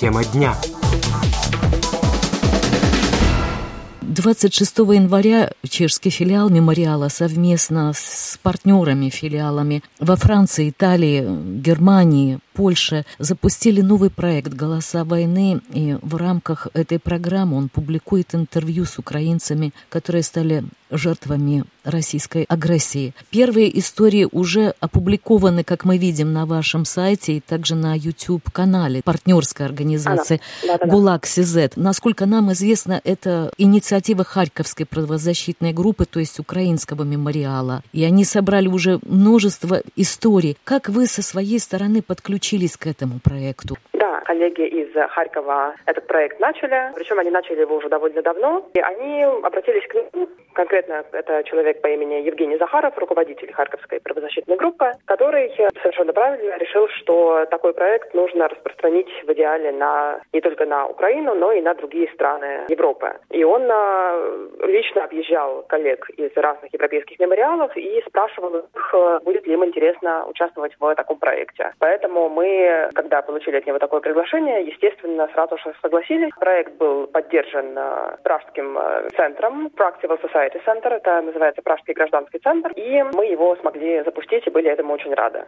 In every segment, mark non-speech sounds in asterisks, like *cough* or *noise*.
Тема дня. 26 января чешский филиал мемориала совместно с партнерами филиалами во Франции, Италии, Германии, Польше запустили новый проект «Голоса войны», и в рамках этой программы он публикует интервью с украинцами, которые стали жертвами российской агрессии. Первые истории уже опубликованы, как мы видим, на вашем сайте и также на YouTube-канале партнерской организации. «ГУЛАГ СИЗ». Насколько нам известно, это инициатива Харьковской правозащитной группы, то есть украинского мемориала. И они собрали уже множество историй. Как вы со своей стороны подключились подключились к этому проекту? Да, коллеги из Харькова этот проект начали, причем они начали его уже довольно давно, и они обратились к ним, конкретно это человек по имени Евгений Захаров, руководитель Харьковской правозащитной группы, который совершенно правильно решил, что такой проект нужно распространить в идеале на не только на Украину, но и на другие страны Европы. И он а, лично объезжал коллег из разных европейских мемориалов и спрашивал их, будет ли им интересно участвовать в таком проекте. Поэтому мы, когда получили от него такое приглашение, естественно, сразу же согласились. Проект был поддержан э, Пражским э, центром, Practical Society Center, это называется Пражский гражданский центр, и мы его смогли запустить и были этому очень рады.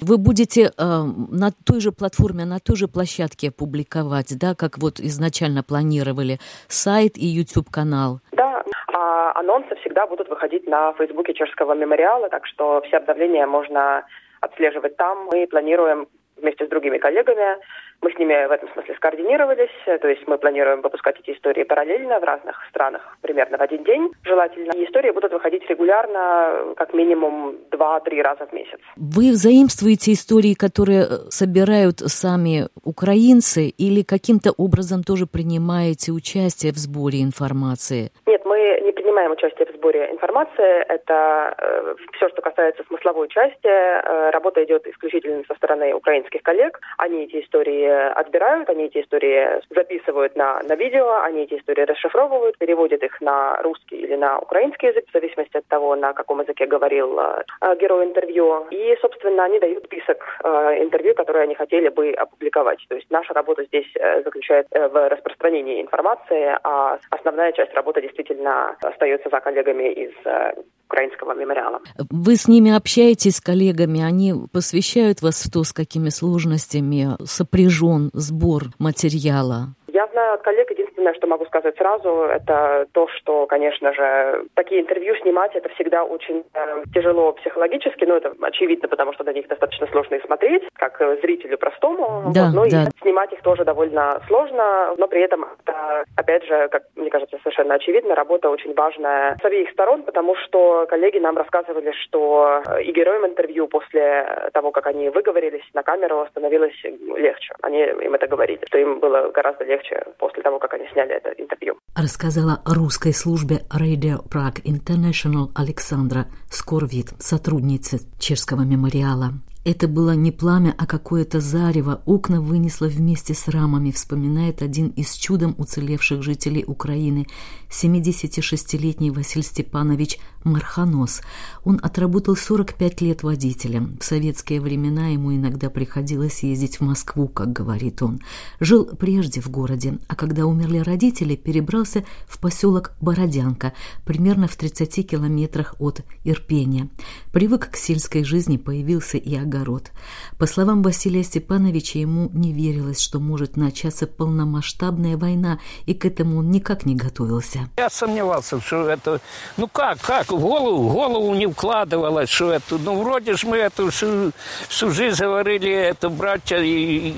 Вы будете э, на той же платформе, на той же площадке публиковать, да, как вот изначально планировали, сайт и YouTube-канал? Да, а анонсы всегда будут выходить на Фейсбуке Чешского мемориала, так что все обновления можно отслеживать там. Мы планируем вместе с другими коллегами мы с ними в этом смысле скоординировались, то есть мы планируем выпускать эти истории параллельно в разных странах, примерно в один день желательно. И истории будут выходить регулярно, как минимум 2-3 раза в месяц. Вы взаимствуете истории, которые э, собирают сами украинцы, или каким-то образом тоже принимаете участие в сборе информации? Нет, мы не принимаем участие в сборе информации. Это э, все, что касается смысловой части. Э, работа идет исключительно со стороны украинских коллег. Они эти истории отбирают, они эти истории записывают на, на видео, они эти истории расшифровывают, переводят их на русский или на украинский язык, в зависимости от того, на каком языке говорил э, герой интервью. И, собственно, они дают список э, интервью, которые они хотели бы опубликовать. То есть наша работа здесь э, заключается э, в распространении информации, а основная часть работы действительно остается за коллегами из э, украинского мемориала. Вы с ними общаетесь, с коллегами, они посвящают вас в то, с какими сложностями сопряжен сбор материала? Я знаю от коллег, единственное, что могу сказать сразу, это то, что, конечно же, такие интервью снимать, это всегда очень э, тяжело психологически, но это очевидно, потому что на них достаточно сложно их смотреть, как зрителю простому. Да, вот, но да. и снимать их тоже довольно сложно, но при этом это, опять же, как мне кажется, совершенно очевидно, работа очень важная с обеих сторон, потому что коллеги нам рассказывали, что э, и героям интервью после того, как они выговорились на камеру, становилось легче. Они им это говорили, что им было гораздо легче легче после того, как они сняли это интервью. Рассказала о русской службе Radio Prague International Александра Скорвит, сотрудница Чешского мемориала. Это было не пламя, а какое-то зарево. Окна вынесло вместе с рамами, вспоминает один из чудом уцелевших жителей Украины, 76-летний Василий Степанович Марханос. Он отработал 45 лет водителем. В советские времена ему иногда приходилось ездить в Москву, как говорит он. Жил прежде в городе, а когда умерли родители, перебрался в поселок Бородянка, примерно в 30 километрах от Ирпения. Привык к сельской жизни, появился и огород. По словам Василия Степановича, ему не верилось, что может начаться полномасштабная война, и к этому он никак не готовился. Я сомневался, что это... Ну как, как? В голову, в голову не вкладывалось, что это... Ну вроде же мы эту всю, всю жизнь говорили, это братья, и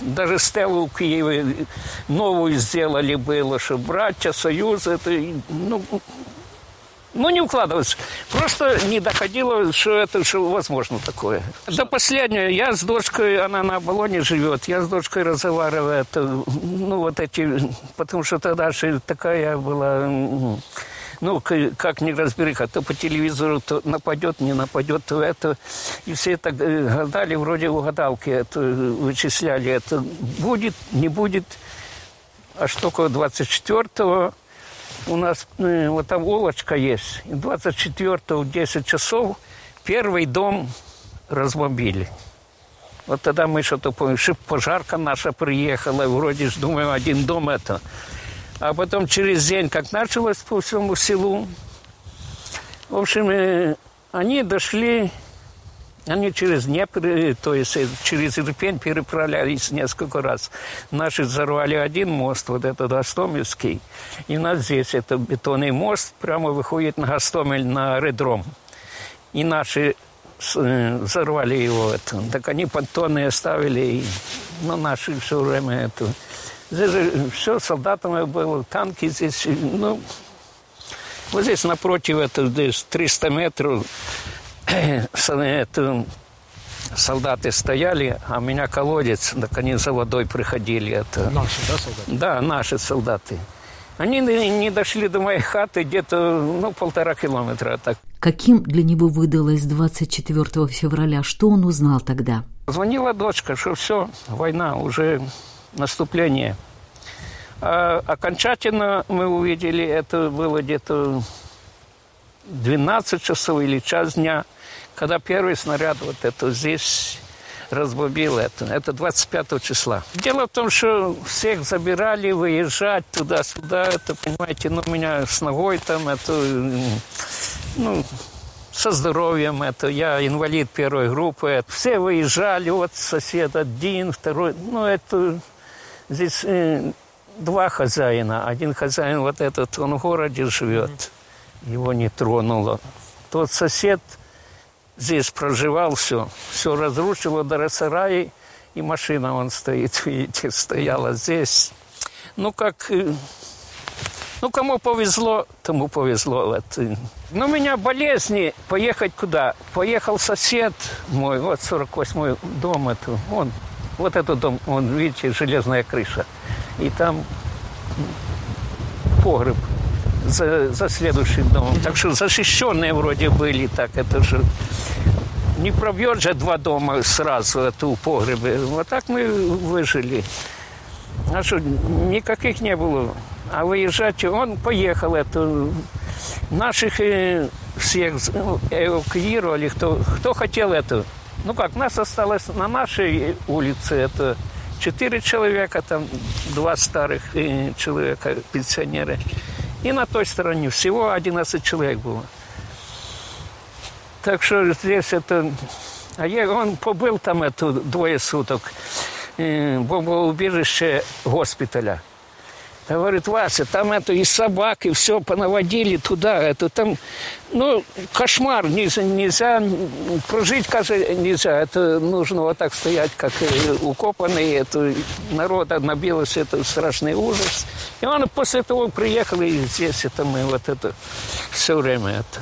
даже стелу в Киеве новую сделали было, что братья, союз, это... Ну, ну, не укладывалось. Просто не доходило, что это что возможно такое. До последнего. Я с дочкой, она на Болоне живет, я с дочкой разговариваю. Это, ну, вот эти... Потому что тогда же такая была... Ну, как не разбериха, то по телевизору то нападет, не нападет, то это. И все это гадали, вроде угадалки это вычисляли. Это будет, не будет. Аж только 24-го у нас э, вот там улочка есть. 24 в 10 часов первый дом разбомбили. Вот тогда мы что-то помним, пожарка наша приехала, вроде же думаем, один дом это. А потом через день, как началось по всему селу, в общем, э, они дошли, они через Днепр, э, то есть э, через Ирпень переправлялись несколько раз. Наши взорвали один мост, вот этот Гостомельский, и у нас здесь это бетонный мост, прямо выходит на Гостомель, на аэродром. И наши взорвали его. Это. Так они понтоны оставили, и, ну, наши все время это. Здесь же все солдатами было, танки здесь, ну, вот здесь напротив, это здесь 300 метров, *coughs* это, солдаты стояли, а у меня колодец, так они за водой приходили. Это. Наши, да, солдаты? Да, наши солдаты. Они не дошли до моей хаты где-то ну, полтора километра. Так. Каким для него выдалось 24 февраля? Что он узнал тогда? Звонила дочка, что все, война, уже наступление. А окончательно мы увидели, это было где-то 12 часов или час дня, когда первый снаряд вот это здесь разбомбил это. Это 25 числа. Дело в том, что всех забирали, выезжать туда-сюда. Это, понимаете, ну, у меня с ногой там, это, ну, со здоровьем, это я инвалид первой группы. Все выезжали, вот сосед один, второй. Ну, это здесь э, два хозяина. Один хозяин вот этот, он в городе живет. Его не тронуло. Тот сосед здесь проживал все. Все разрушило до сараи, и машина он стоит, *laughs* видите, стояла здесь. Ну, как... Э, ну, кому повезло, тому повезло. Вот. Но у меня болезни. Поехать куда? Поехал сосед мой, вот 48-й дом. Это, он, вот этот дом, он, видите, железная крыша. И там погреб за, за следующим домом. Так что защищенные вроде были, так это же не пробьет же два дома сразу, это у погребе. Вот так мы выжили. А что, никаких не было. А выезжать, он поехал, это наших э, всех ну, эвакуировали, кто, кто хотел это. Ну как, нас осталось на нашей улице, это четыре человека, там два старых э, человека, пенсионеры. И на той стороне всего 11 человек было. Так что здесь это... А я, он побыл там это двое суток э, бомбоубежище госпиталя. Говорит, Вася, там это и собак, и все понаводили туда. Это там, ну, кошмар. Нельзя, нельзя прожить, нельзя. Это нужно вот так стоять, как укопанный. Это народа набилось, это страшный ужас. И он после того приехал, и здесь это мы вот это все время это.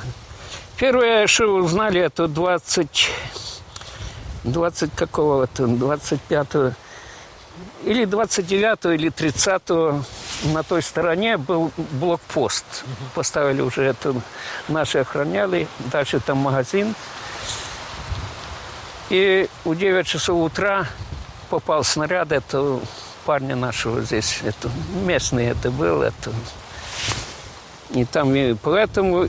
Первое, что узнали, это 20, 20 какого-то, 25 или 29 или 30 на той стороне был блокпост. Поставили уже это, наши охраняли. Дальше там магазин. И у 9 часов утра попал снаряд, это парня нашего здесь, это местный это был, это. И там, и поэтому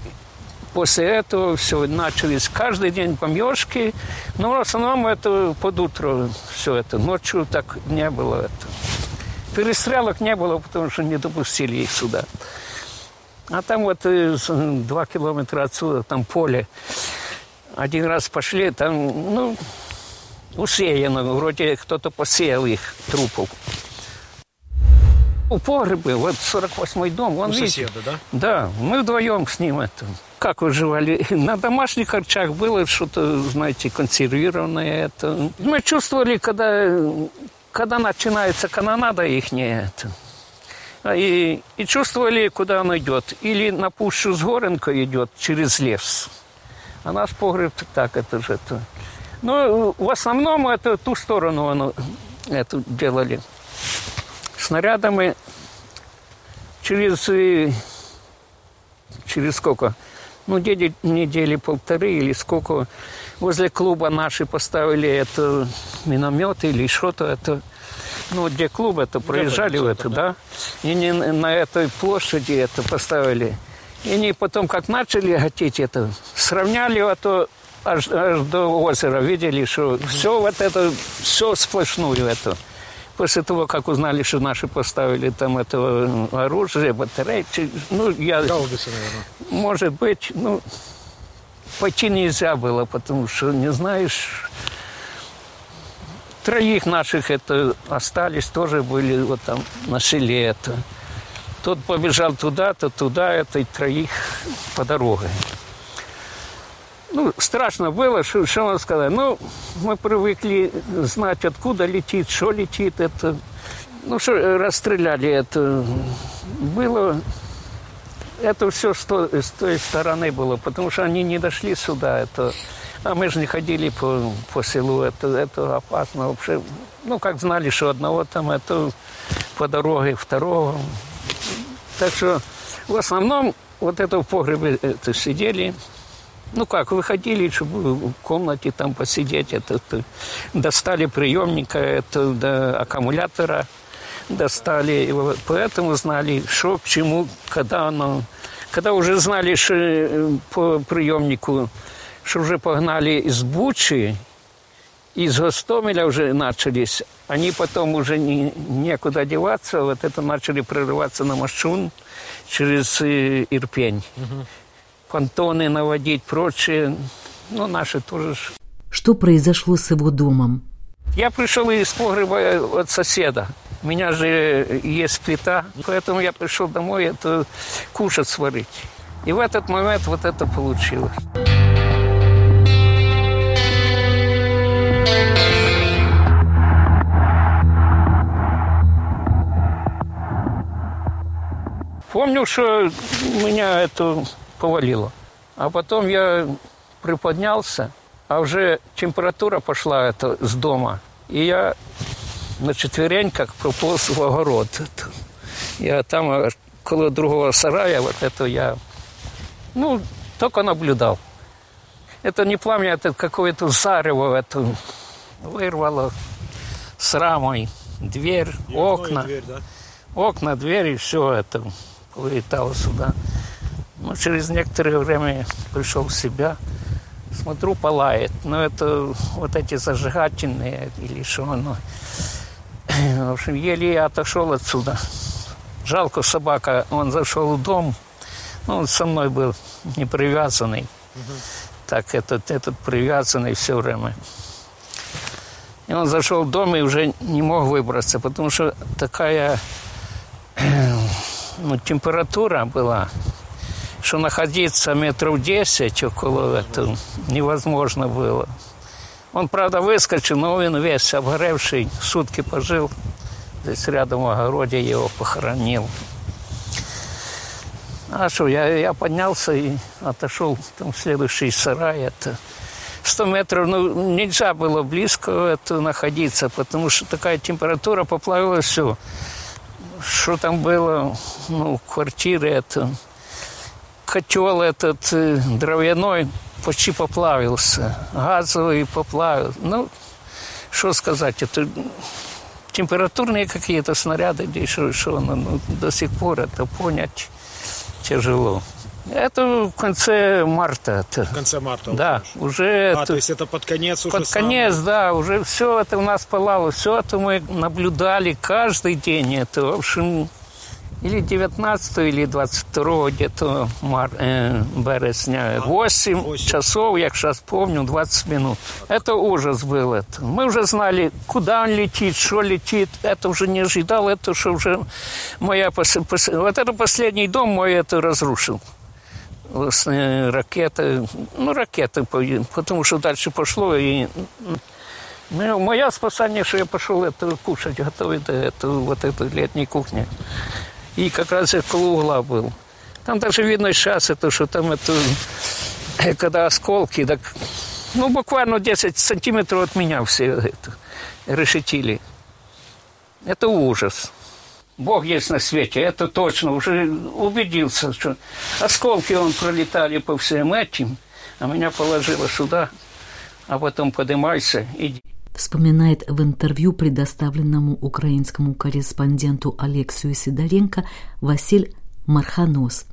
после этого все начались каждый день бомбежки. Но в основном это под утро все это. Ночью так не было это. Перестрелок не было, потому что не допустили их сюда. А там вот э, два километра отсюда, там поле. Один раз пошли, там, ну, усеяно, вроде кто-то посеял их трупов. У погребы, вот 48-й дом, он У соседа, видите, да? Да, мы вдвоем с ним это. Как выживали? *laughs* На домашних харчах было что-то, знаете, консервированное. Это. Мы чувствовали, когда когда начинается канонада их это, и, и чувствовали, куда он идет. Или на пущу с Горенко идет через лес. А наш погреб так, это же это. Ну, в основном это ту сторону оно, эту делали. Снарядами через, э, через сколько? Ну, недели, недели полторы или сколько возле клуба наши поставили это миномет или что-то это ну, где клуб это проезжали в это, да. И не на этой площади это поставили. И они потом, как начали хотеть это, сравняли это аж, аж до озера. Видели, что все вот это, все сплошную это. После того, как узнали, что наши поставили там это оружие, батарейки, ну, я... Гаубицы, наверное. Может быть, ну, пойти нельзя было, потому что, не знаешь, троих наших это остались, тоже были вот там на селе это. Тот побежал туда, то туда, это и троих по дороге. Ну, страшно было, что, что вам сказать. Ну, мы привыкли знать, откуда летит, что летит. Это, ну, что расстреляли это. Было это все с той, с той стороны было, потому что они не дошли сюда. Это, а мы же не ходили по, по селу, это, это опасно вообще. Ну, как знали, что одного там, это по дороге, второго. Так что в основном вот это в погребе это сидели. Ну как, выходили, чтобы в комнате там посидеть, это, это достали приемника, это до аккумулятора достали. И вот поэтому знали, что к чему, когда оно... Когда уже знали, что э, по приемнику, что уже погнали из Бучи, из Гостомеля уже начались, они потом уже не, некуда деваться, вот это начали прорываться на Машун через Ирпень. Угу. Понтоны наводить, прочее. Ну, наши тоже. Что произошло с его домом? Я пришел из погреба от соседа. У меня же есть плита, поэтому я пришел домой это кушать сварить. И в этот момент вот это получилось. Помню, что меня это повалило. А потом я приподнялся, а уже температура пошла это с дома. И я на четвереньках прополз в огород. Я там около другого сарая, вот это я, ну, только наблюдал. Это не пламя, это какое-то зарево, это вырвало с рамой дверь, и окна. Дверь, да? Окна, двери, все это вылетало сюда. Ну, через некоторое время пришел в себя, смотрю, палает. Но это вот эти зажигательные или что оно. В общем, еле я отошел отсюда. Жалко собака, он зашел в дом, ну, он со мной был не привязанный. Угу. Так этот, этот привязанный все время. И он зашел в дом и уже не мог выбраться, потому что такая ну, температура была, что находиться метров 10 около этого невозможно было. Он, правда, выскочил, но он весь обгоревший, сутки пожил. Здесь рядом в огороде его похоронил. А что, я, я поднялся и отошел там в следующий сарай. Это 100 метров, ну, нельзя было близко это находиться, потому что такая температура поплавила все. Что там было, ну, квартиры это, котел этот дровяной почти поплавился, газовый поплавил. Ну, что сказать, это температурные какие-то снаряды, или что, что ну, до сих пор это понять тяжело. Это в конце марта. Это. В конце марта? Да, уже... А, это, то есть это под конец уже Под конец, самое. да, уже все это у нас пылало, все это мы наблюдали каждый день. Это, в общем, или 19 или 22 где-то мар, э, березня. 8, 8 часов, я сейчас помню, 20 минут. Это ужас был. Это. Мы уже знали, куда он летит, что летит. Это уже не ожидал, это что уже моя... Пос... Пос... Вот это последний дом мой это разрушил. Э, ракеты, ну, ракеты, потому что дальше пошло, и ну, Мое спасение, что я пошел это кушать, готовить это, вот эту летнюю кухню и как раз около угла был. Там даже видно сейчас это, что там это, когда осколки, так, ну, буквально 10 сантиметров от меня все это решетили. Это ужас. Бог есть на свете, это точно, уже убедился, что осколки он пролетали по всем этим, а меня положило сюда, а потом поднимайся, иди вспоминает в интервью, предоставленному украинскому корреспонденту Алексию Сидоренко, Василь Марханос.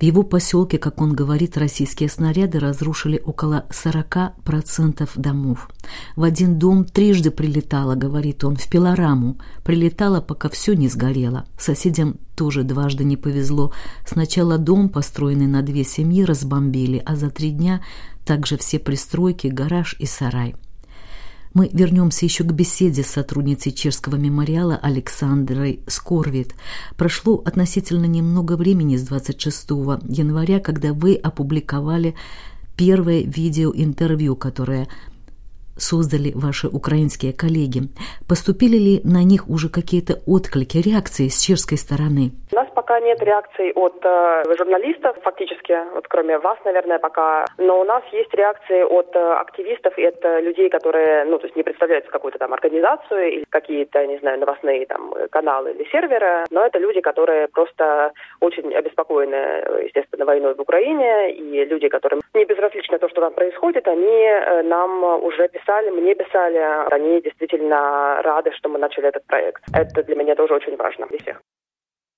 В его поселке, как он говорит, российские снаряды разрушили около 40% домов. В один дом трижды прилетало, говорит он, в пилораму. Прилетало, пока все не сгорело. Соседям тоже дважды не повезло. Сначала дом, построенный на две семьи, разбомбили, а за три дня также все пристройки, гараж и сарай. Мы вернемся еще к беседе с сотрудницей Чешского мемориала Александрой Скорвит. Прошло относительно немного времени с 26 января, когда вы опубликовали первое видеоинтервью, которое создали ваши украинские коллеги. Поступили ли на них уже какие-то отклики, реакции с чешской стороны? Нас пока нет реакций от э, журналистов, фактически, вот кроме вас, наверное, пока. Но у нас есть реакции от э, активистов и от э, людей, которые, ну, то есть не представляют какую-то там организацию или какие-то, не знаю, новостные там каналы или серверы, но это люди, которые просто очень обеспокоены, естественно, войной в Украине, и люди, которым не безразлично то, что там происходит, они э, нам уже писали, мне писали, они действительно рады, что мы начали этот проект. Это для меня тоже очень важно для всех.